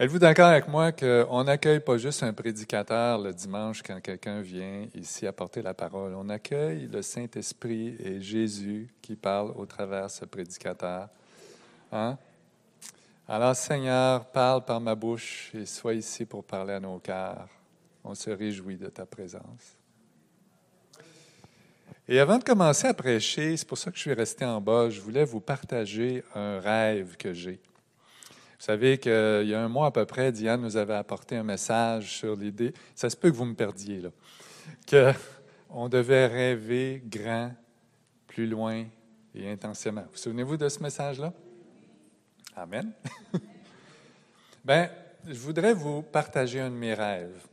Êtes-vous d'accord avec moi qu'on n'accueille pas juste un prédicateur le dimanche quand quelqu'un vient ici apporter la parole? On accueille le Saint-Esprit et Jésus qui parle au travers de ce prédicateur. Hein? Alors, Seigneur, parle par ma bouche et sois ici pour parler à nos cœurs. On se réjouit de ta présence. Et avant de commencer à prêcher, c'est pour ça que je suis resté en bas, je voulais vous partager un rêve que j'ai. Vous savez qu'il y a un mois à peu près, Diane nous avait apporté un message sur l'idée, ça se peut que vous me perdiez là, qu'on devait rêver grand, plus loin et intensément. Vous souvenez-vous de ce message-là? Amen. Bien, je voudrais vous partager un de mes rêves.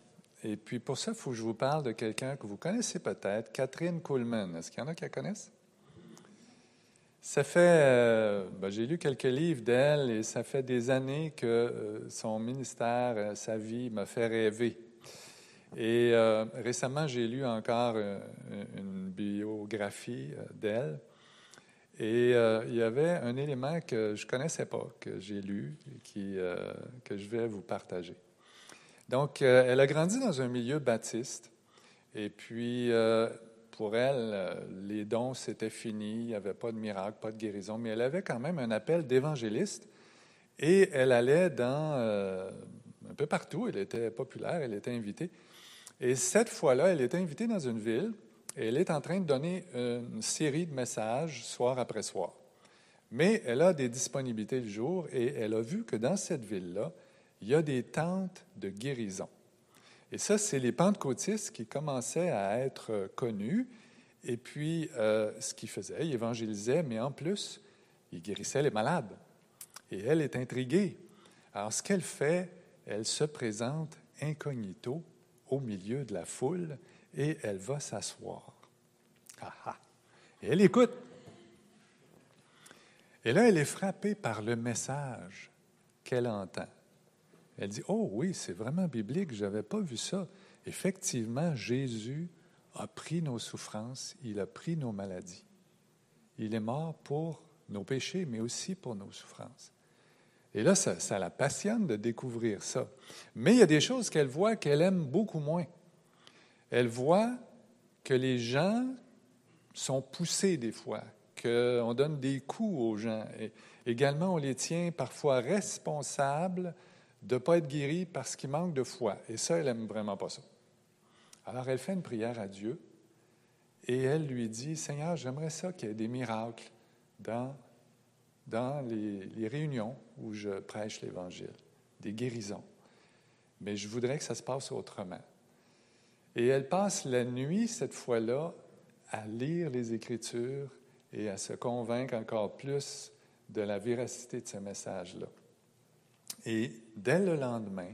Et puis pour ça, il faut que je vous parle de quelqu'un que vous connaissez peut-être, Catherine Kuhlman. Est-ce qu'il y en a qui la connaissent? Ça fait, euh, ben, j'ai lu quelques livres d'elle et ça fait des années que euh, son ministère, euh, sa vie m'a fait rêver. Et récemment, j'ai lu encore une biographie d'elle. Et il y avait un élément que je ne connaissais pas, que j'ai lu et qui, que je vais vous partager. Donc, elle a grandi dans un milieu baptiste. Et puis, pour elle, euh, les dons, c'était fini. Il n'y avait pas de miracle, pas de guérison. Mais elle avait quand même un appel d'évangéliste. Et elle allait dans un peu partout. Elle était populaire, elle était invitée. Et cette fois-là, elle était invitée dans une ville. Et elle est en train de donner une série de messages soir après soir. Mais elle a des disponibilités le jour et elle a vu que dans cette ville-là, il y a des tentes de guérison. Et ça, c'est les pentecôtistes qui commençaient à être connus. Et puis, euh, ce qu'ils faisaient, ils évangélisaient, mais en plus, ils guérissaient les malades. Et elle est intriguée. Alors, ce qu'elle fait, elle se présente incognito au milieu de la foule et elle va s'asseoir. Ah, ah. Et elle écoute. Et là, elle est frappée par le message qu'elle entend. Elle dit, oh oui, c'est vraiment biblique, je n'avais pas vu ça. Effectivement, Jésus a pris nos souffrances, il a pris nos maladies. Il est mort pour nos péchés, mais aussi pour nos souffrances. Et là, ça, ça la passionne de découvrir ça. Mais il y a des choses qu'elle voit qu'elle aime beaucoup moins. Elle voit que les gens sont poussés des fois, qu'on donne des coups aux gens. Et également, on les tient parfois responsables de ne pas être guéri parce qu'il manque de foi. Et ça, elle n'aime vraiment pas ça. Alors, elle fait une prière à Dieu et elle lui dit, Seigneur, j'aimerais ça qu'il y ait des miracles dans, dans les, les réunions où je prêche l'Évangile, des guérisons. Mais je voudrais que ça se passe autrement. Et elle passe la nuit, cette fois-là, à lire les Écritures et à se convaincre encore plus de la véracité de ce message-là. Et dès le lendemain,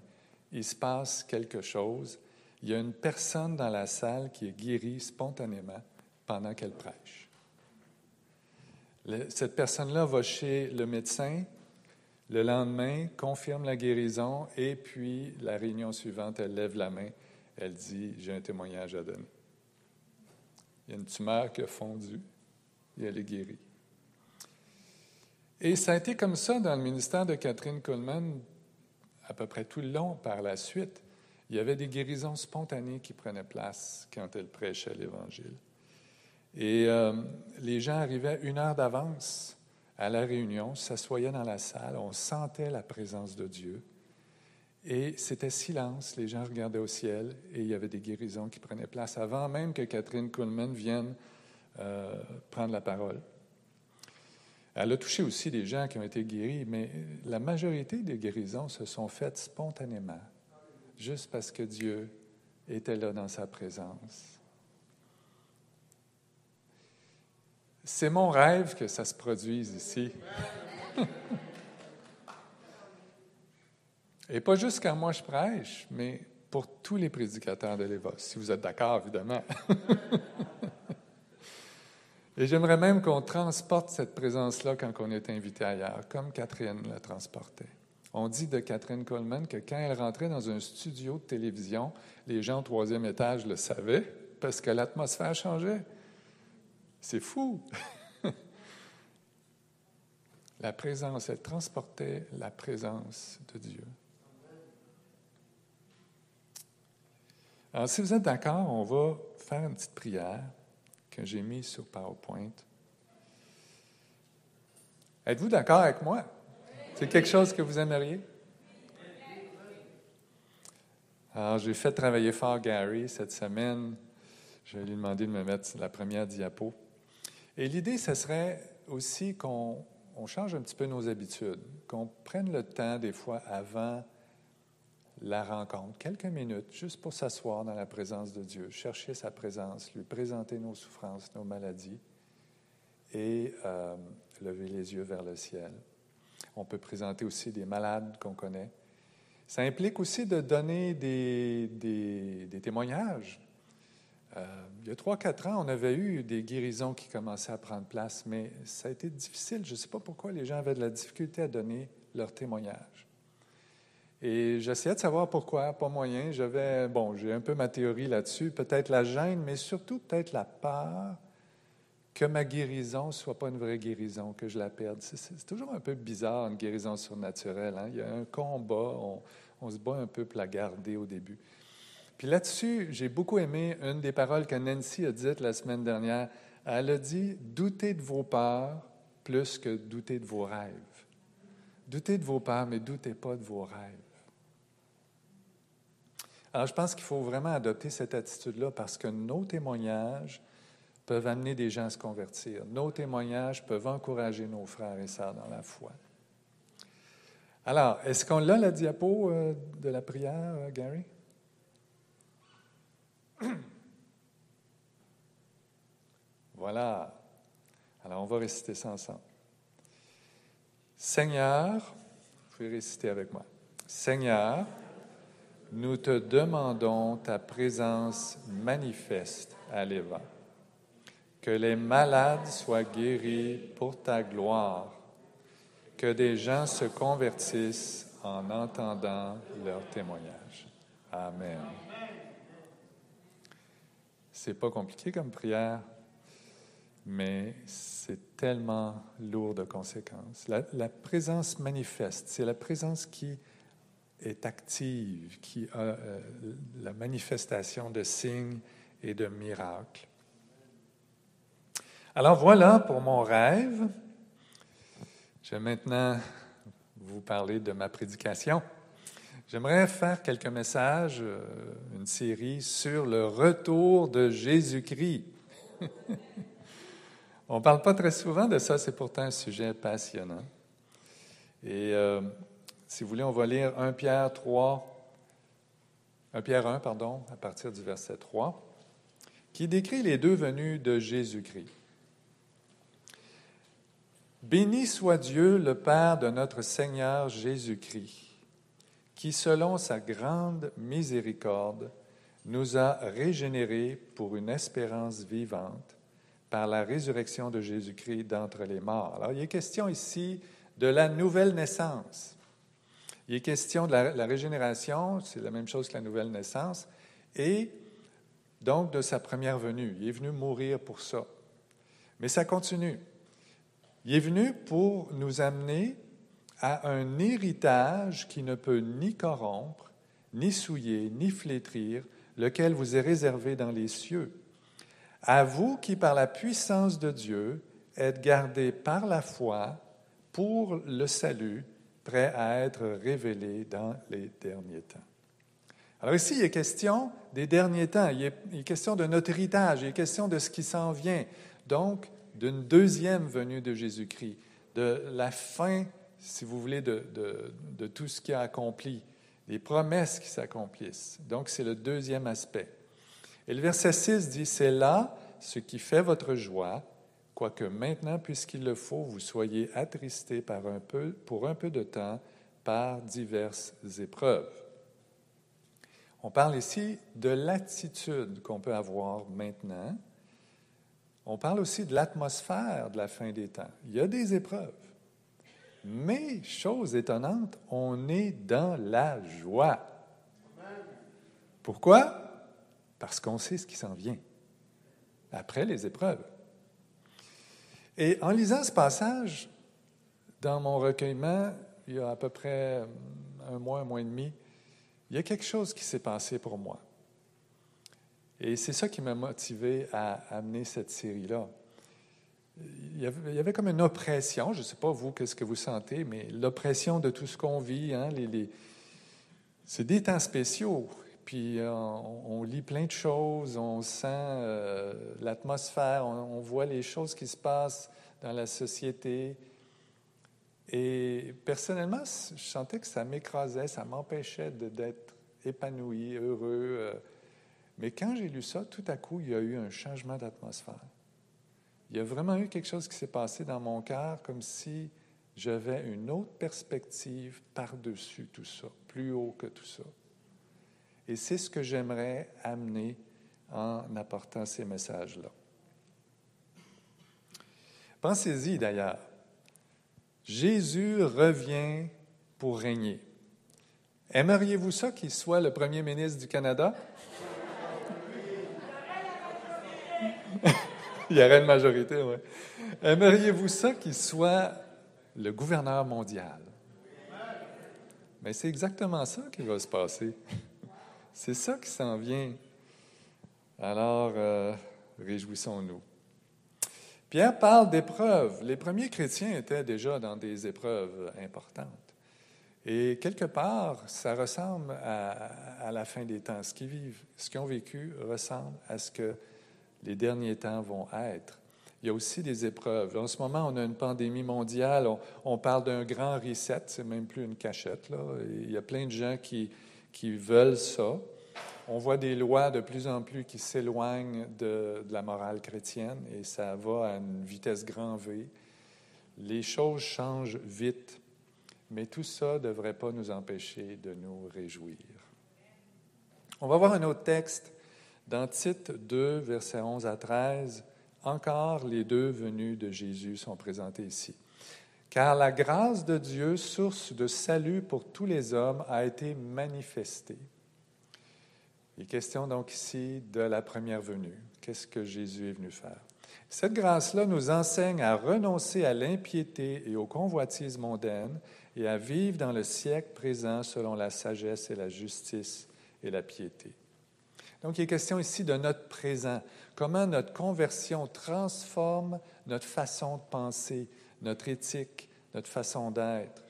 il se passe quelque chose. Il y a une personne dans la salle qui est guérie spontanément pendant qu'elle prêche. cette personne-là va chez le médecin. Le lendemain, confirme la guérison et puis la réunion suivante, elle lève la main. Elle dit, j'ai un témoignage à donner. Il y a une tumeur qui a fondu et elle est guérie. Et ça a été comme ça dans le ministère de Catherine Coleman à peu près tout le long par la suite. Il y avait des guérisons spontanées qui prenaient place quand elle prêchait l'Évangile. Et euh, les gens arrivaient une heure d'avance à la réunion, s'assoyaient dans la salle, on sentait la présence de Dieu. Et c'était silence, les gens regardaient au ciel et il y avait des guérisons qui prenaient place avant même que Catherine Kuhlman vienne euh, prendre la parole. Elle a touché aussi des gens qui ont été guéris, mais la majorité des guérisons se sont faites spontanément, juste parce que Dieu était là dans sa présence. C'est mon rêve que ça se produise ici. Et pas juste quand moi je prêche, mais pour tous les prédicateurs de l'Éva, si vous êtes d'accord, évidemment. Et j'aimerais même qu'on transporte cette présence-là quand on est invité ailleurs, comme Catherine la transportait. On dit de Catherine Coleman que quand elle rentrait dans un studio de télévision, les gens au troisième étage le savaient parce que l'atmosphère changeait. C'est fou. la présence, elle transportait la présence de Dieu. Alors, si vous êtes d'accord, on va faire une petite prière que j'ai mise sur PowerPoint. Êtes-vous d'accord avec moi? C'est quelque chose que vous aimeriez? Alors, j'ai fait travailler fort Gary cette semaine. Je vais lui demander de me mettre la première diapo. Et l'idée, ce serait aussi qu'on change un petit peu nos habitudes, qu'on prenne le temps des fois avant la rencontre, quelques minutes, juste pour s'asseoir dans la présence de Dieu, chercher sa présence, lui présenter nos souffrances, nos maladies et euh, lever les yeux vers le ciel. On peut présenter aussi des malades qu'on connaît. Ça implique aussi de donner des, des, témoignages. Euh, il y a trois, quatre ans, on avait eu des guérisons qui commençaient à prendre place, mais ça a été difficile. Je ne sais pas pourquoi les gens avaient de la difficulté à donner leur témoignage. Et j'essayais de savoir pourquoi, pas moyen. J'avais, bon, j'ai un peu ma théorie là-dessus, peut-être la gêne, mais surtout peut-être la peur que ma guérison ne soit pas une vraie guérison, que je la perde. C'est toujours un peu bizarre, une guérison surnaturelle. Hein? Il y a un combat, on, se bat un peu pour la garder au début. Puis là-dessus, j'ai beaucoup aimé une des paroles que Nancy a dites la semaine dernière. Elle a dit Doutez de vos peurs plus que doutez de vos rêves. Doutez de vos peurs, mais doutez pas de vos rêves. Alors, je pense qu'il faut vraiment adopter cette attitude-là parce que nos témoignages peuvent amener des gens à se convertir. Nos témoignages peuvent encourager nos frères et sœurs dans la foi. Alors, est-ce qu'on a la diapo euh, de la prière, euh, Gary? Voilà. Alors, on va réciter ça ensemble. Seigneur, vous pouvez réciter avec moi. Seigneur, nous te demandons ta présence manifeste à l'Éva que les malades soient guéris pour ta gloire, que des gens se convertissent en entendant leur témoignage. Amen. C'est pas compliqué comme prière, mais c'est tellement lourd de conséquences. La présence manifeste, c'est la présence qui est active, qui a euh, la manifestation de signes et de miracles. Alors voilà pour mon rêve. Je vais maintenant vous parler de ma prédication. J'aimerais faire quelques messages, euh, une série sur le retour de Jésus-Christ. On ne parle pas très souvent de ça, c'est pourtant un sujet passionnant. Et euh, si vous voulez, on va lire 1 Pierre 3, 1 Pierre 1, pardon, à partir du verset 3, qui décrit les deux venues de Jésus-Christ. Béni soit Dieu, le Père de notre Seigneur Jésus-Christ, qui, selon sa grande miséricorde, nous a régénérés pour une espérance vivante par la résurrection de Jésus-Christ d'entre les morts. Alors, il est question ici de la nouvelle naissance. Il est question de la, la régénération, c'est la même chose que la nouvelle naissance, et donc de sa première venue. Il est venu mourir pour ça. Mais ça continue. Il est venu pour nous amener à un héritage qui ne peut ni corrompre, ni souiller, ni flétrir, lequel vous est réservé dans les cieux. À vous qui, par la puissance de Dieu, êtes gardés par la foi pour le salut, prêt à être révélé dans les derniers temps. Alors ici, il est question des derniers temps, il est, question de notre héritage, il est question de ce qui s'en vient. Donc, d'une deuxième venue de Jésus-Christ, de la fin, si vous voulez, de, de, tout ce qui a accompli, des promesses qui s'accomplissent. Donc, c'est le deuxième aspect. Et le verset 6 dit, c'est là ce qui fait votre joie, quoique maintenant, puisqu'il le faut, vous soyez attristés par un peu, pour un peu de temps par diverses épreuves. On parle ici de l'attitude qu'on peut avoir maintenant. On parle aussi de l'atmosphère de la fin des temps. Il y a des épreuves. Mais, chose étonnante, on est dans la joie. Pourquoi? Parce qu'on sait ce qui s'en vient après les épreuves. Et en lisant ce passage, dans mon recueillement, il y a à peu près un mois, un mois et demi, il y a quelque chose qui s'est passé pour moi. Et c'est ça qui m'a motivé à amener cette série-là. Il y, avait, comme une oppression, je ne sais pas vous, qu'est-ce que vous sentez, mais l'oppression de tout ce qu'on vit, hein, les, c'est des temps spéciaux. Puis euh, on, lit plein de choses, on sent euh, l'atmosphère, on, voit les choses qui se passent dans la société. Et personnellement, je sentais que ça m'écrasait, ça m'empêchait d'être épanoui, heureux. Euh. Mais quand j'ai lu ça, tout à coup, il y a eu un changement d'atmosphère. Il y a vraiment eu quelque chose qui s'est passé dans mon cœur, comme si j'avais une autre perspective par-dessus tout ça, plus haut que tout ça. Et c'est ce que j'aimerais amener en apportant ces messages-là. Pensez-y d'ailleurs. Jésus revient pour régner. Aimeriez-vous ça qu'il soit le premier ministre du Canada? Il y aurait une majorité, oui. Aimeriez-vous ça qu'il soit le gouverneur mondial? Mais c'est exactement ça qui va se passer. C'est ça qui s'en vient. Alors, euh, réjouissons-nous. Pierre parle d'épreuves. Les premiers chrétiens étaient déjà dans des épreuves importantes. Et quelque part, ça ressemble à, la fin des temps. Ce qu'ils vivent, ce qu'ils ont vécu ressemble à ce que les derniers temps vont être. Il y a aussi des épreuves. En ce moment, on a une pandémie mondiale. On, parle d'un grand reset. C'est même plus une cachette. Il y a plein de gens qui, qui veulent ça. On voit des lois de plus en plus qui s'éloignent de, la morale chrétienne et ça va à une vitesse grand V. Les choses changent vite, mais tout ça ne devrait pas nous empêcher de nous réjouir. On va voir un autre texte dans Tite 2, versets 11 à 13. Encore les deux venus de Jésus sont présentés ici. Car la grâce de Dieu, source de salut pour tous les hommes, a été manifestée. Il est question donc ici de la première venue. Qu'est-ce que Jésus est venu faire? Cette grâce-là nous enseigne à renoncer à l'impiété et aux convoitises mondaines et à vivre dans le siècle présent selon la sagesse et la justice et la piété. Donc, il est question ici de notre présent, comment notre conversion transforme notre façon de penser, notre éthique, notre façon d'être.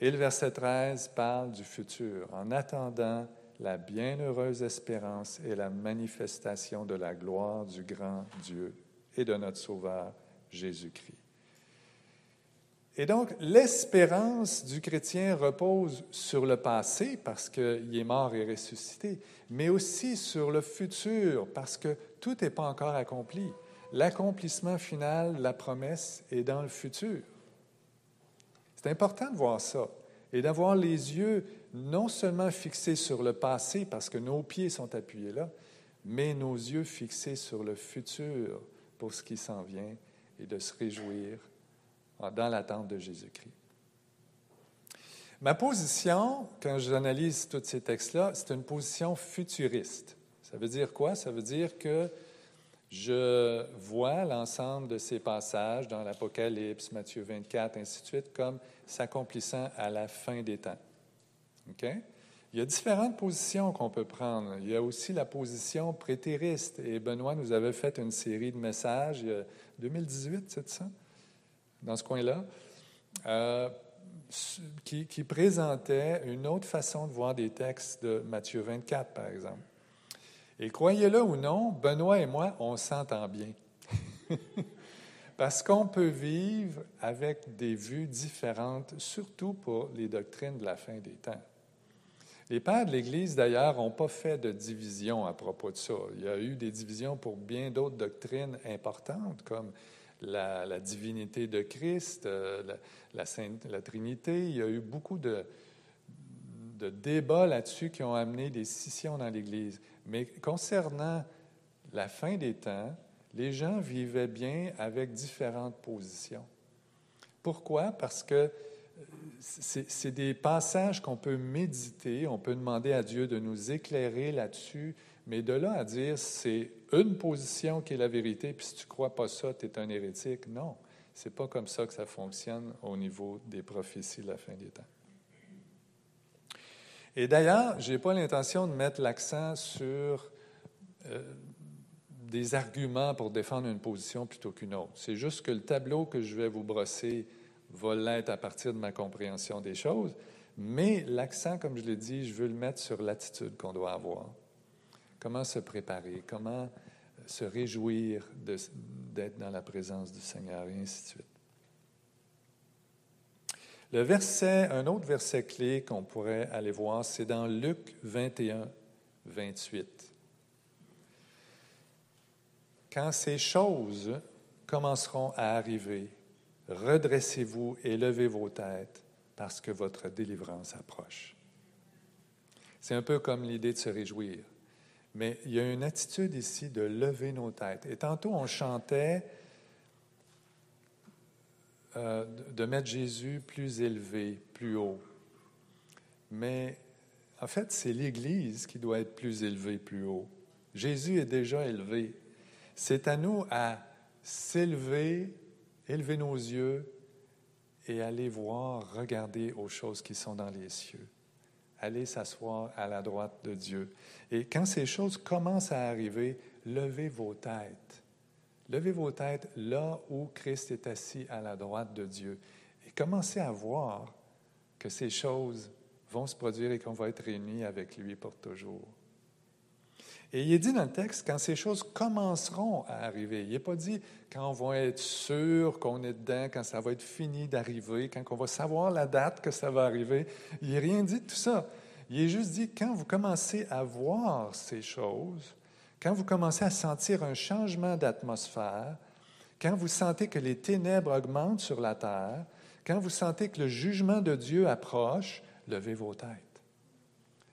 Et le verset 13 parle du futur, en attendant la bienheureuse espérance et la manifestation de la gloire du grand Dieu et de notre Sauveur Jésus-Christ. Et donc, l'espérance du chrétien repose sur le passé parce qu'il est mort et ressuscité, mais aussi sur le futur parce que tout n'est pas encore accompli. L'accomplissement final, la promesse, est dans le futur. C'est important de voir ça et d'avoir les yeux non seulement fixés sur le passé parce que nos pieds sont appuyés là, mais nos yeux fixés sur le futur pour ce qui s'en vient et de se réjouir dans l'attente de Jésus-Christ. Ma position, quand j'analyse tous ces textes-là, c'est une position futuriste. Ça veut dire quoi? Ça veut dire que je vois l'ensemble de ces passages dans l'Apocalypse, Matthieu 24, ainsi de suite, comme s'accomplissant à la fin des temps. OK? Il y a différentes positions qu'on peut prendre. Il y a aussi la position prétériste. Et Benoît nous avait fait une série de messages, il y a 2018, c'est ça? Dans ce coin-là, euh, qui, qui présentait une autre façon de voir des textes de Matthieu 24, par exemple. Et croyez-le ou non, Benoît et moi, on s'entend bien. Parce qu'on peut vivre avec des vues différentes, surtout pour les doctrines de la fin des temps. Les pères de l'Église, d'ailleurs, n'ont pas fait de division à propos de ça. Il y a eu des divisions pour bien d'autres doctrines importantes, comme la, divinité de Christ, euh, la, la, Trinité. Il y a eu beaucoup de, de débats là-dessus qui ont amené des scissions dans l'Église. Mais concernant la fin des temps, les gens vivaient bien avec différentes positions. Pourquoi? Parce que euh, c'est des passages qu'on peut méditer, on peut demander à Dieu de nous éclairer là-dessus, mais de là à dire c'est une position qui est la vérité, puis si tu ne crois pas ça, tu es un hérétique, non. C'est pas comme ça que ça fonctionne au niveau des prophéties de la fin des temps. Et d'ailleurs, je n'ai pas l'intention de mettre l'accent sur euh, des arguments pour défendre une position plutôt qu'une autre. C'est juste que le tableau que je vais vous brosser va l'être à partir de ma compréhension des choses, mais l'accent, comme je l'ai dit, je veux le mettre sur l'attitude qu'on doit avoir. Comment se préparer, comment se réjouir d'être dans la présence du Seigneur, et ainsi de suite. Le verset, un autre verset clé qu'on pourrait aller voir, c'est dans Luc 21, 28. Quand ces choses commenceront à arriver, redressez-vous et levez vos têtes parce que votre délivrance approche. C'est un peu comme l'idée de se réjouir. Mais il y a une attitude ici de lever nos têtes. Et tantôt, on chantait euh, de mettre Jésus plus élevé, plus haut. Mais en fait, c'est l'Église qui doit être plus élevée, plus haut. Jésus est déjà élevé. C'est à nous à s'élever, élever nos yeux et aller voir, regarder aux choses qui sont dans les cieux. Aller s'asseoir à la droite de Dieu. Et quand ces choses commencent à arriver, levez vos têtes. Levez vos têtes là où Christ est assis à la droite de Dieu. Et commencez à voir que ces choses vont se produire et qu'on va être réunis avec lui pour toujours. Et il est dit dans le texte, quand ces choses commenceront à arriver. Il n'est pas dit quand on va être sûr qu'on est dedans, quand ça va être fini d'arriver, quand on va savoir la date que ça va arriver. Il n'est rien dit de tout ça. Il est juste dit quand vous commencez à voir ces choses, quand vous commencez à sentir un changement d'atmosphère, quand vous sentez que les ténèbres augmentent sur la terre, quand vous sentez que le jugement de Dieu approche, levez vos têtes.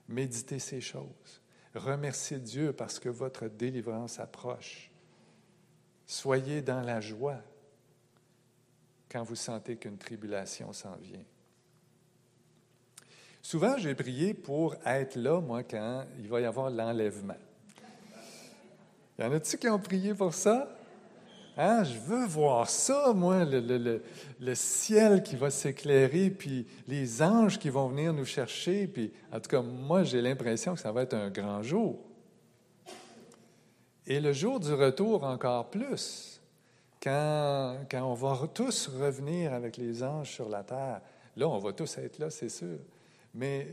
Méditez ces choses. Remerciez Dieu parce que votre délivrance approche. Soyez dans la joie quand vous sentez qu'une tribulation s'en vient. Souvent, j'ai prié pour être là, moi, quand il va y avoir l'enlèvement. Y en a-t-il qui ont prié pour ça? Hein? Je veux voir ça, moi, le, ciel qui va s'éclairer, puis les anges qui vont venir nous chercher. Puis, en tout cas, moi, j'ai l'impression que ça va être un grand jour. Et le jour du retour encore plus, quand, quand on va tous revenir avec les anges sur la terre. Là, on va tous être là, c'est sûr. Mais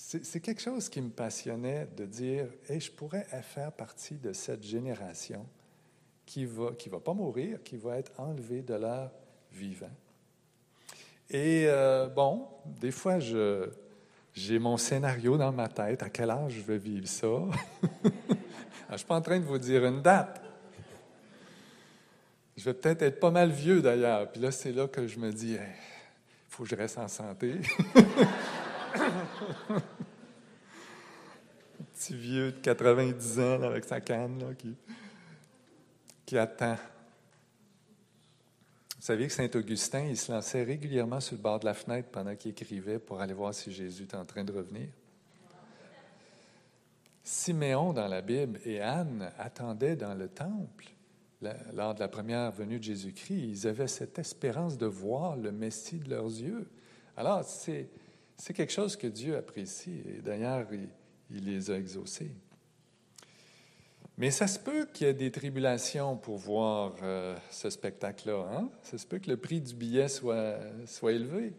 c'est quelque chose qui me passionnait de dire, et je pourrais faire partie de cette génération qui va, qui va pas mourir, qui va être enlevé de l'air vivant. Et euh, bon, des fois, j'ai mon scénario dans ma tête, à quel âge je vais vivre ça? je ne suis pas en train de vous dire une date. Je vais peut-être être pas mal vieux d'ailleurs. Puis là, c'est là que je me dis, il faut que je reste en santé. petit vieux de 90 ans avec sa canne là, qui, attend. Vous saviez que Saint Augustin, il se lançait régulièrement sur le bord de la fenêtre pendant qu'il écrivait pour aller voir si Jésus était en train de revenir? Siméon dans la Bible et Anne attendaient dans le temple lors de la première venue de Jésus-Christ. Ils avaient cette espérance de voir le Messie de leurs yeux. Alors, c'est c'est quelque chose que Dieu apprécie et d'ailleurs, il, les a exaucés. Mais ça se peut qu'il y ait des tribulations pour voir euh, ce spectacle-là. Hein? Ça se peut que le prix du billet soit, soit élevé.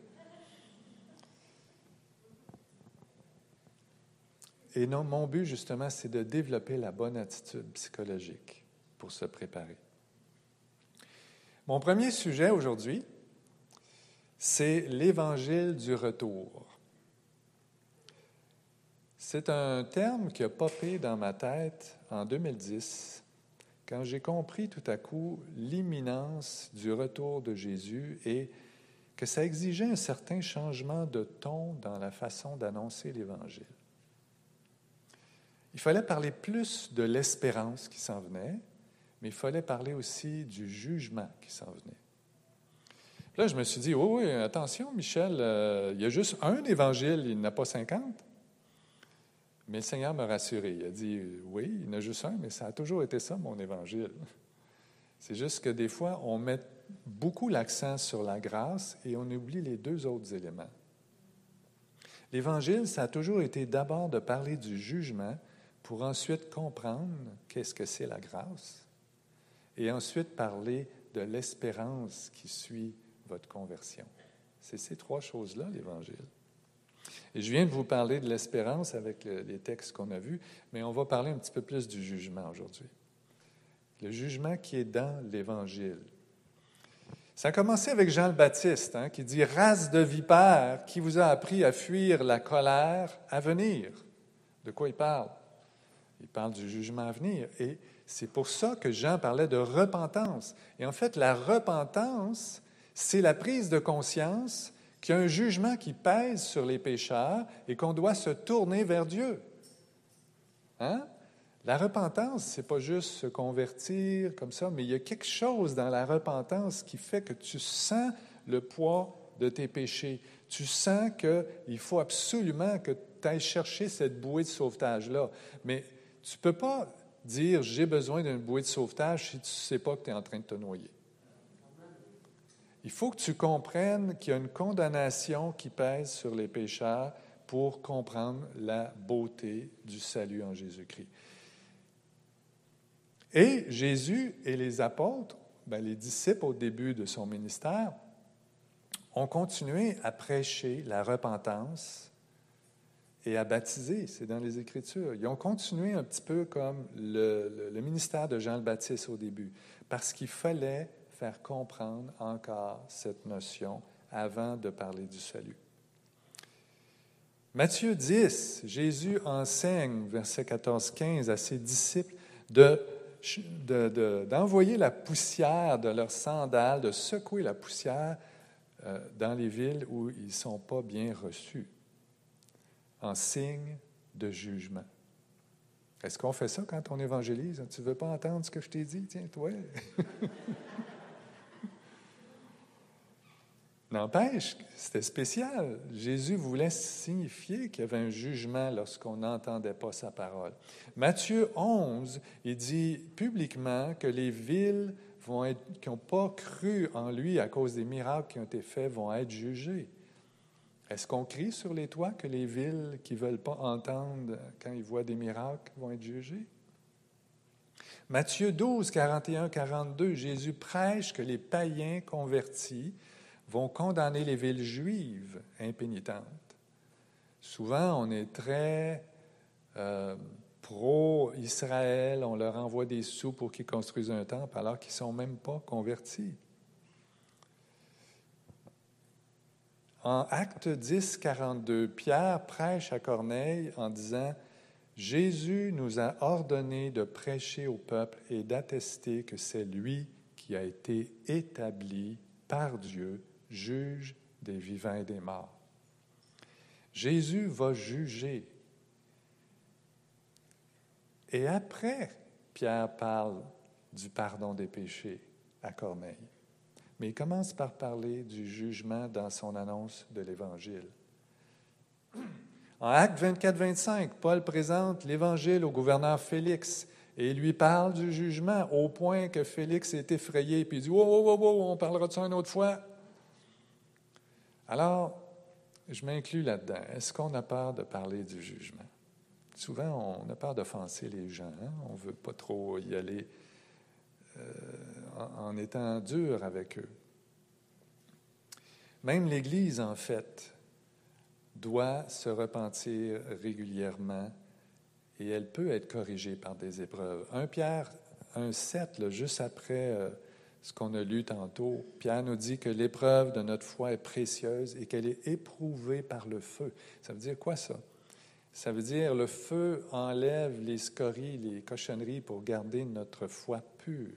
Et non, mon but, justement, c'est de développer la bonne attitude psychologique pour se préparer. Mon premier sujet aujourd'hui, c'est l'évangile du retour. C'est un terme qui a popé dans ma tête en 2010 quand j'ai compris tout à coup l'imminence du retour de Jésus et que ça exigeait un certain changement de ton dans la façon d'annoncer l'Évangile. Il fallait parler plus de l'espérance qui s'en venait, mais il fallait parler aussi du jugement qui s'en venait. Là, je me suis dit, oh oui, attention, Michel, euh, il y a juste un évangile, il n'y en a pas 50. Mais le Seigneur m'a rassuré. Il a dit, oui, il y en a juste un, mais ça a toujours été ça, mon évangile. C'est juste que des fois, on met beaucoup l'accent sur la grâce et on oublie les deux autres éléments. L'évangile, ça a toujours été d'abord de parler du jugement pour ensuite comprendre qu'est-ce que c'est la grâce et ensuite parler de l'espérance qui suit votre conversion. C'est ces trois choses-là, l'Évangile. Et je viens de vous parler de l'espérance avec les textes qu'on a vus, mais on va parler un petit peu plus du jugement aujourd'hui. Le jugement qui est dans l'Évangile. Ça a commencé avec Jean le Baptiste, hein, qui dit Race de vipères, qui vous a appris à fuir la colère à venir. De quoi il parle? Il parle du jugement à venir. Et c'est pour ça que Jean parlait de repentance. Et en fait, la repentance, c'est la prise de conscience qu'il y a un jugement qui pèse sur les pécheurs et qu'on doit se tourner vers Dieu. Hein? La repentance, c'est pas juste se convertir comme ça, mais il y a quelque chose dans la repentance qui fait que tu sens le poids de tes péchés. Tu sens qu'il faut absolument que tu ailles chercher cette bouée de sauvetage-là. Mais tu ne peux pas dire j'ai besoin d'une bouée de sauvetage si tu ne sais pas que tu es en train de te noyer. Il faut que tu comprennes qu'il y a une condamnation qui pèse sur les pécheurs pour comprendre la beauté du salut en Jésus-Christ. Et Jésus et les apôtres, ben, les disciples au début de son ministère, ont continué à prêcher la repentance et à baptiser. C'est dans les Écritures. Ils ont continué un petit peu comme le, le ministère de Jean le Baptiste au début, parce qu'il fallait faire comprendre encore cette notion avant de parler du salut. Matthieu 10, Jésus enseigne, verset 14-15, à ses disciples de, d'envoyer la poussière de leurs sandales, de secouer la poussière euh, dans les villes où ils ne sont pas bien reçus, en signe de jugement. Est-ce qu'on fait ça quand on évangélise? Tu ne veux pas entendre ce que je t'ai dit? Tiens, toi. N'empêche, c'était spécial. Jésus voulait signifier qu'il y avait un jugement lorsqu'on n'entendait pas sa parole. Matthieu 11, il dit publiquement que les villes vont être, qui n'ont pas cru en lui à cause des miracles qui ont été faits vont être jugées. Est-ce qu'on crie sur les toits que les villes qui ne veulent pas entendre quand ils voient des miracles vont être jugées? Matthieu 12, 41, 42, Jésus prêche que les païens convertis vont condamner les villes juives impénitentes. Souvent, on est très euh, pro-Israël, on leur envoie des sous pour qu'ils construisent un temple alors qu'ils ne sont même pas convertis. En Acte 10, 42, Pierre prêche à Corneille en disant Jésus nous a ordonné de prêcher au peuple et d'attester que c'est lui qui a été établi par Dieu juge des vivants et des morts. Jésus va juger. Et après, Pierre parle du pardon des péchés à Corneille. Mais il commence par parler du jugement dans son annonce de l'Évangile. En Acte 24-25, Paul présente l'Évangile au gouverneur Félix et il lui parle du jugement au point que Félix est effrayé et il dit Oh, oh, oh, on parlera de ça une autre fois. Alors, je m'inclus là-dedans. Est-ce qu'on a peur de parler du jugement? Souvent, on a peur d'offenser les gens. Hein? On ne veut pas trop y aller euh, en, étant dur avec eux. Même l'Église, en fait, doit se repentir régulièrement et elle peut être corrigée par des épreuves. Un Pierre, un 7, juste après euh, ce qu'on a lu tantôt. Pierre nous dit que l'épreuve de notre foi est précieuse et qu'elle est éprouvée par le feu. Ça veut dire quoi ça? Ça veut dire le feu enlève les scories, les cochonneries pour garder notre foi pur.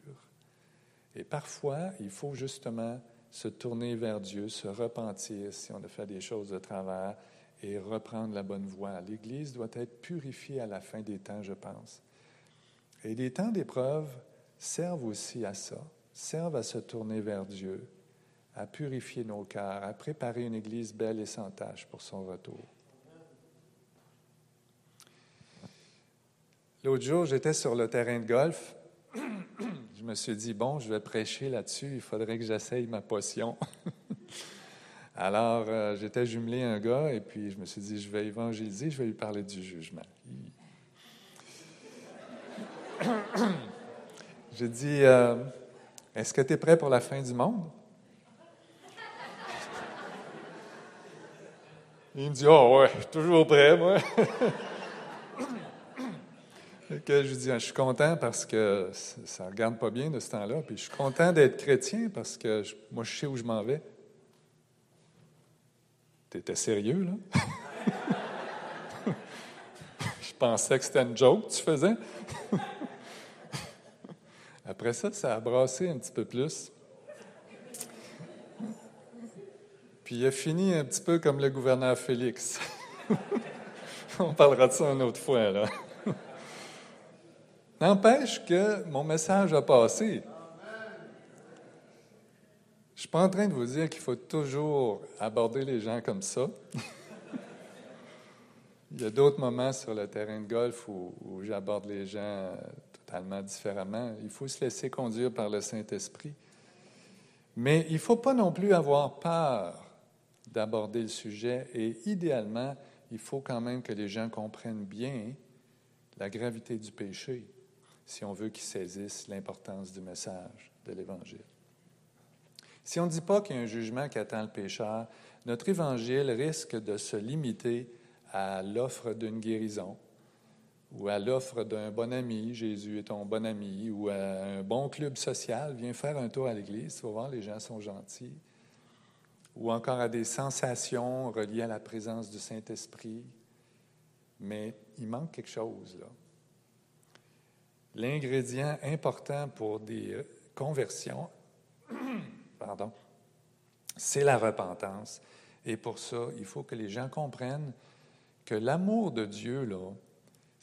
Et parfois, il faut justement se tourner vers Dieu, se repentir si on a fait des choses de travers et reprendre la bonne voie. L'Église doit être purifiée à la fin des temps, je pense. Et les temps d'épreuve servent aussi à ça, servent à se tourner vers Dieu, à purifier nos cœurs, à préparer une Église belle et sans tache pour son retour. L'autre jour, j'étais sur le terrain de golf. Je me suis dit, bon, je vais prêcher là-dessus, il faudrait que j'essaye ma potion. Alors, euh, j'étais jumelé un gars et puis je me suis dit, je vais évangéliser, je vais lui parler du jugement. J'ai dit, euh, est-ce que tu es prêt pour la fin du monde? Il me dit, oh ouais, toujours prêt, moi. que je dis, je suis content parce que ça ne regarde pas bien de ce temps-là. Puis je suis content d'être chrétien parce que moi, je sais où je m'en vais. Tu étais sérieux, là? je pensais que c'était une joke que tu faisais. Après ça, ça a brassé un petit peu plus. Puis il a fini un petit peu comme le gouverneur Félix. On parlera de ça une autre fois. N'empêche que mon message a passé. Je ne suis pas en train de vous dire qu'il faut toujours aborder les gens comme ça. Il y a d'autres moments sur le terrain de golf où, j'aborde les gens euh, différemment. Il faut se laisser conduire par le Saint-Esprit. Mais il ne faut pas non plus avoir peur d'aborder le sujet et idéalement, il faut quand même que les gens comprennent bien la gravité du péché si on veut qu'ils saisissent l'importance du message de l'Évangile. Si on ne dit pas qu'il y a un jugement qui attend le pécheur, notre Évangile risque de se limiter à l'offre d'une guérison ou à l'offre d'un bon ami, Jésus est ton bon ami, ou à un bon club social, viens faire un tour à l'église, tu vas voir, les gens sont gentils, ou encore à des sensations reliées à la présence du Saint-Esprit. Mais il manque quelque chose là. L'ingrédient important pour des conversions, pardon, c'est la repentance. Et pour ça, il faut que les gens comprennent que l'amour de Dieu, là,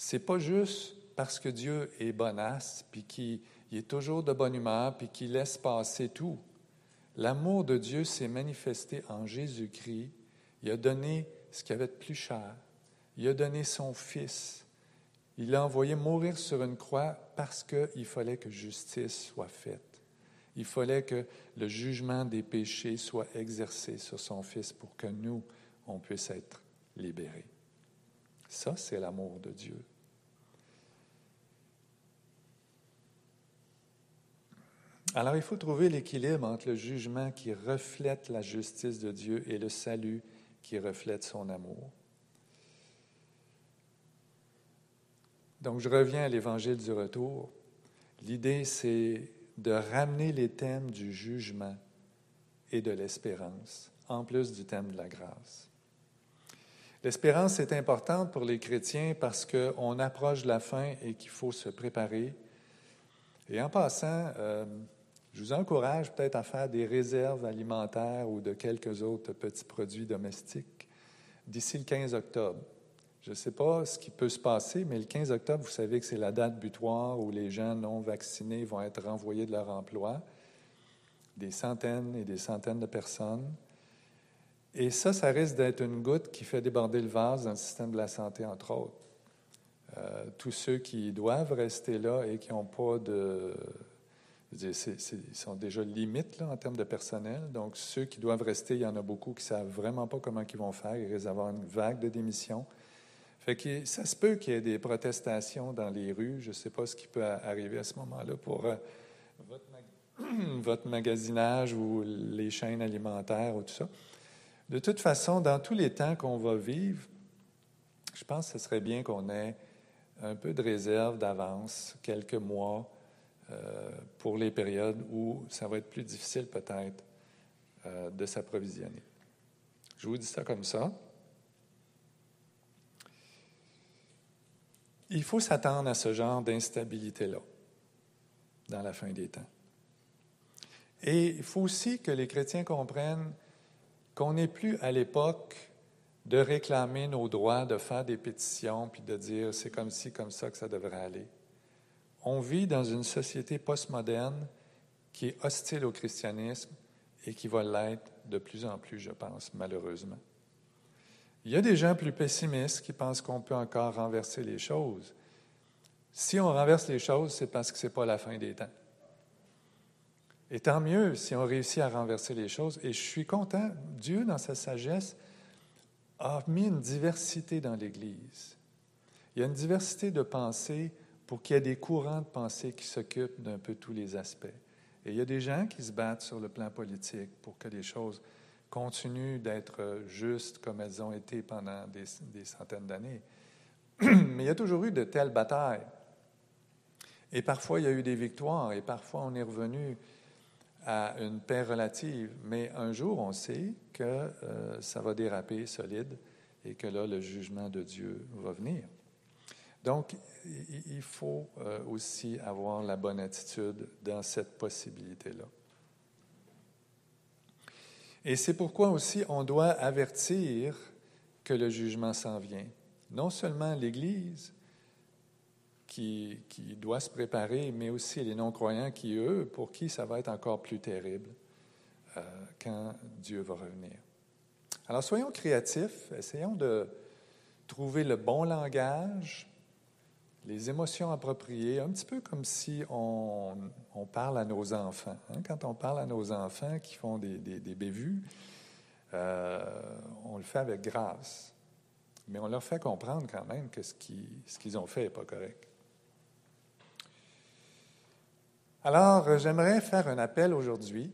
c'est pas juste parce que Dieu est bonasse, puis qu'il est toujours de bonne humeur, puis qu'il laisse passer tout. L'amour de Dieu s'est manifesté en Jésus-Christ. Il a donné ce qu'il avait de plus cher. Il a donné son Fils. Il l'a envoyé mourir sur une croix parce qu'il fallait que justice soit faite. Il fallait que le jugement des péchés soit exercé sur son Fils pour que nous, on puisse être libérés. Ça, c'est l'amour de Dieu. Alors, il faut trouver l'équilibre entre le jugement qui reflète la justice de Dieu et le salut qui reflète son amour. Donc, je reviens à l'évangile du retour. L'idée, c'est de ramener les thèmes du jugement et de l'espérance, en plus du thème de la grâce. L'espérance est importante pour les chrétiens parce qu'on approche de la fin et qu'il faut se préparer. Et en passant, euh, je vous encourage peut-être à faire des réserves alimentaires ou de quelques autres petits produits domestiques d'ici le 15 octobre. Je ne sais pas ce qui peut se passer, mais le 15 octobre, vous savez que c'est la date butoir où les gens non vaccinés vont être renvoyés de leur emploi, des centaines et des centaines de personnes. Et ça, ça risque d'être une goutte qui fait déborder le vase dans le système de la santé, entre autres. Euh, tous ceux qui doivent rester là et qui n'ont pas de... ils sont déjà limites là, en termes de personnel. Donc, ceux qui doivent rester, il y en a beaucoup qui ne savent vraiment pas comment ils vont faire. Ils risquent d'avoir une vague de démission ça se peut qu'il y ait des protestations dans les rues. Je ne sais pas ce qui peut arriver à ce moment-là pour euh, votre, magasinage ou les chaînes alimentaires ou tout ça. De toute façon, dans tous les temps qu'on va vivre, je pense que ce serait bien qu'on ait un peu de réserve d'avance, quelques mois, euh, pour les périodes où ça va être plus difficile peut-être euh, de s'approvisionner. Je vous dis ça comme ça. Il faut s'attendre à ce genre d'instabilité-là. dans la fin des temps. Et il faut aussi que les chrétiens comprennent qu'on n'est plus à l'époque de réclamer nos droits, de faire des pétitions, puis de dire c'est comme ci, comme ça que ça devrait aller. On vit dans une société postmoderne qui est hostile au christianisme et qui va l'être de plus en plus, je pense, malheureusement. Il y a des gens plus pessimistes qui pensent qu'on peut encore renverser les choses. Si on renverse les choses, c'est parce que ce n'est pas la fin des temps. Et tant mieux si on réussit à renverser les choses. Et je suis content, Dieu, dans sa sagesse, a mis une diversité dans l'Église. Il y a une diversité de pensées pour qu'il y ait des courants de pensée qui s'occupent d'un peu tous les aspects. Et il y a des gens qui se battent sur le plan politique pour que les choses continuent d'être justes comme elles ont été pendant des, des centaines d'années. Mais il y a toujours eu de telles batailles. Et parfois, il y a eu des victoires, et parfois, on est revenu à une paix relative. Mais un jour, on sait que euh, ça va déraper solide et que là, le jugement de Dieu va venir. Donc, il faut euh, aussi avoir la bonne attitude dans cette possibilité-là. Et c'est pourquoi aussi on doit avertir que le jugement s'en vient. Non seulement l'Église, qui, doit se préparer, mais aussi les non-croyants qui, eux, pour qui ça va être encore plus terrible euh, quand Dieu va revenir. Alors soyons créatifs, essayons de trouver le bon langage, les émotions appropriées, un petit peu comme si on, parle à nos enfants. Hein. Quand on parle à nos enfants qui font des, des, bévues, euh, on le fait avec grâce. Mais on leur fait comprendre quand même que ce qu'ils ont fait n'est pas correct. Alors, euh, j'aimerais faire un appel aujourd'hui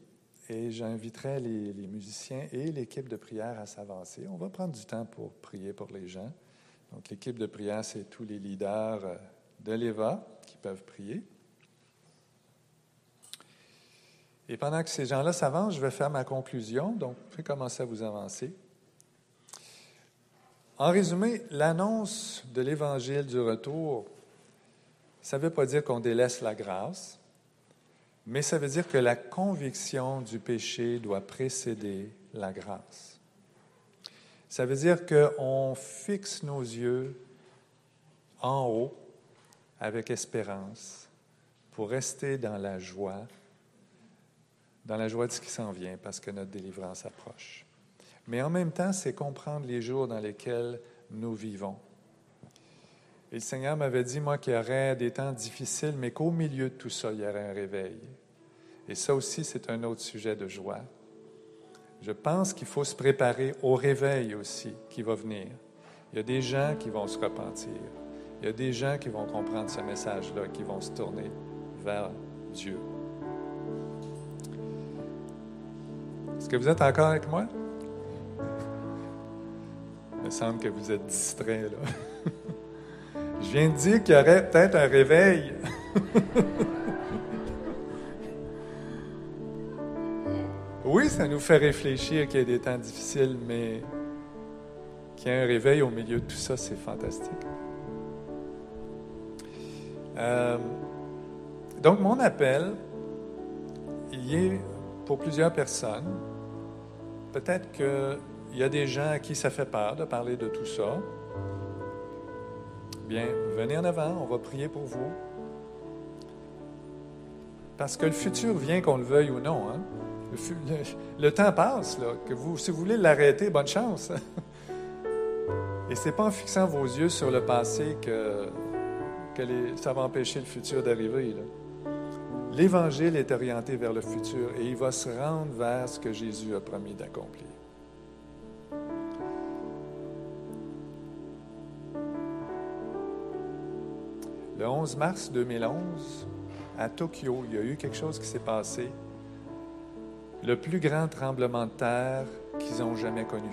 et j'inviterai les, musiciens et l'équipe de prière à s'avancer. On va prendre du temps pour prier pour les gens. Donc, l'équipe de prière, c'est tous les leaders euh, de l'EVA qui peuvent prier. Et pendant que ces gens-là s'avancent, je vais faire ma conclusion. Donc, vous pouvez commencer à vous avancer. En résumé, l'annonce de l'Évangile du retour, ça ne veut pas dire qu'on délaisse la grâce. Mais ça veut dire que la conviction du péché doit précéder la grâce. Ça veut dire qu'on fixe nos yeux en haut avec espérance pour rester dans la joie, dans la joie de ce qui s'en vient parce que notre délivrance approche. Mais en même temps, c'est comprendre les jours dans lesquels nous vivons. Et le Seigneur m'avait dit, moi, qu'il y aurait des temps difficiles, mais qu'au milieu de tout ça, il y aurait un réveil. Et ça aussi, c'est un autre sujet de joie. Je pense qu'il faut se préparer au réveil aussi qui va venir. Il y a des gens qui vont se repentir. Il y a des gens qui vont comprendre ce message-là, qui vont se tourner vers Dieu. Est-ce que vous êtes encore avec moi? Il me semble que vous êtes distrait, là. Je viens de dire qu'il y aurait peut-être un réveil. Oui, ça nous fait réfléchir qu'il y a des temps difficiles, mais qu'il y ait un réveil au milieu de tout ça, c'est fantastique. Euh, donc, mon appel, il est pour plusieurs personnes. Peut-être qu'il y a des gens à qui ça fait peur de parler de tout ça. Bien, venez en avant, on va prier pour vous. Parce que le futur vient qu'on le veuille ou non. Hein? Le, temps passe, que vous, si vous voulez l'arrêter, bonne chance. Et ce n'est pas en fixant vos yeux sur le passé que ça va empêcher le futur d'arriver. L'Évangile est orienté vers le futur et il va se rendre vers ce que Jésus a promis d'accomplir. Le 11 mars 2011, à Tokyo, il y a eu quelque chose qui s'est passé le plus grand tremblement de terre qu'ils ont jamais connu.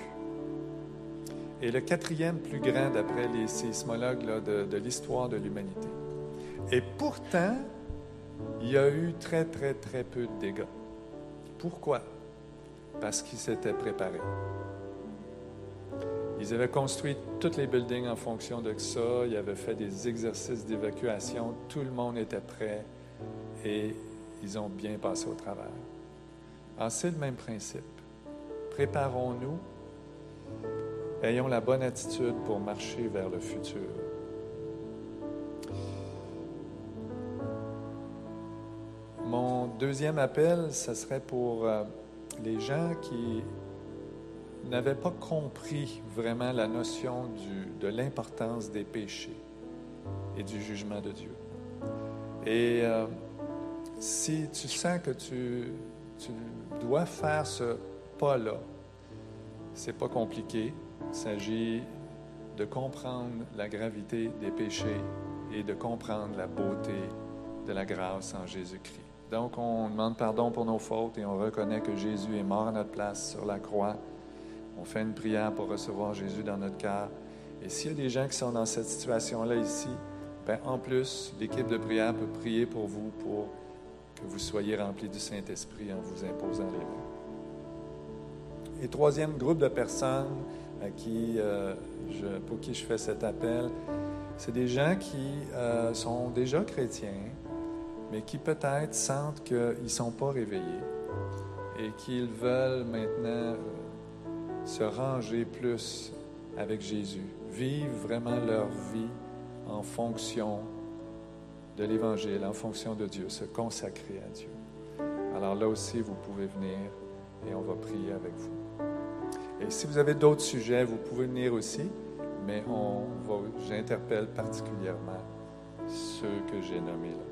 Et le quatrième plus grand d'après les sismologues de, l'histoire de l'humanité. Et pourtant, il y a eu très, très, très peu de dégâts. Pourquoi? Parce qu'ils s'étaient préparés. Ils avaient construit tous les buildings en fonction de ça. Ils avaient fait des exercices d'évacuation. Tout le monde était prêt. et ils ont bien passé au travers. Alors, c'est le même principe. Préparons-nous, ayons la bonne attitude pour marcher vers le futur. Mon deuxième appel, ce serait pour euh, les gens qui n'avaient pas compris vraiment la notion de l'importance des péchés et du jugement de Dieu. Et euh, si tu sens que tu, dois faire ce pas-là, c'est pas compliqué. Il s'agit de comprendre la gravité des péchés et de comprendre la beauté de la grâce en Jésus-Christ. Donc, on demande pardon pour nos fautes et on reconnaît que Jésus est mort à notre place sur la croix. On fait une prière pour recevoir Jésus dans notre cœur. Et s'il y a des gens qui sont dans cette situation-là ici, ben, en plus, l'équipe de prière peut prier pour vous pour que vous soyez remplis du Saint-Esprit en vous imposant les mains. Et troisième groupe de personnes à qui, euh, pour qui je fais cet appel, c'est des gens qui euh, sont déjà chrétiens, mais qui peut-être sentent qu'ils ne sont pas réveillés et qu'ils veulent maintenant se ranger plus avec Jésus, vivre vraiment leur vie en fonction de l'Évangile, en fonction de Dieu, se consacrer à Dieu. Alors là aussi, vous pouvez venir et on va prier avec vous. Et si vous avez d'autres sujets, vous pouvez venir aussi, mais j'interpelle particulièrement ceux que j'ai nommés là.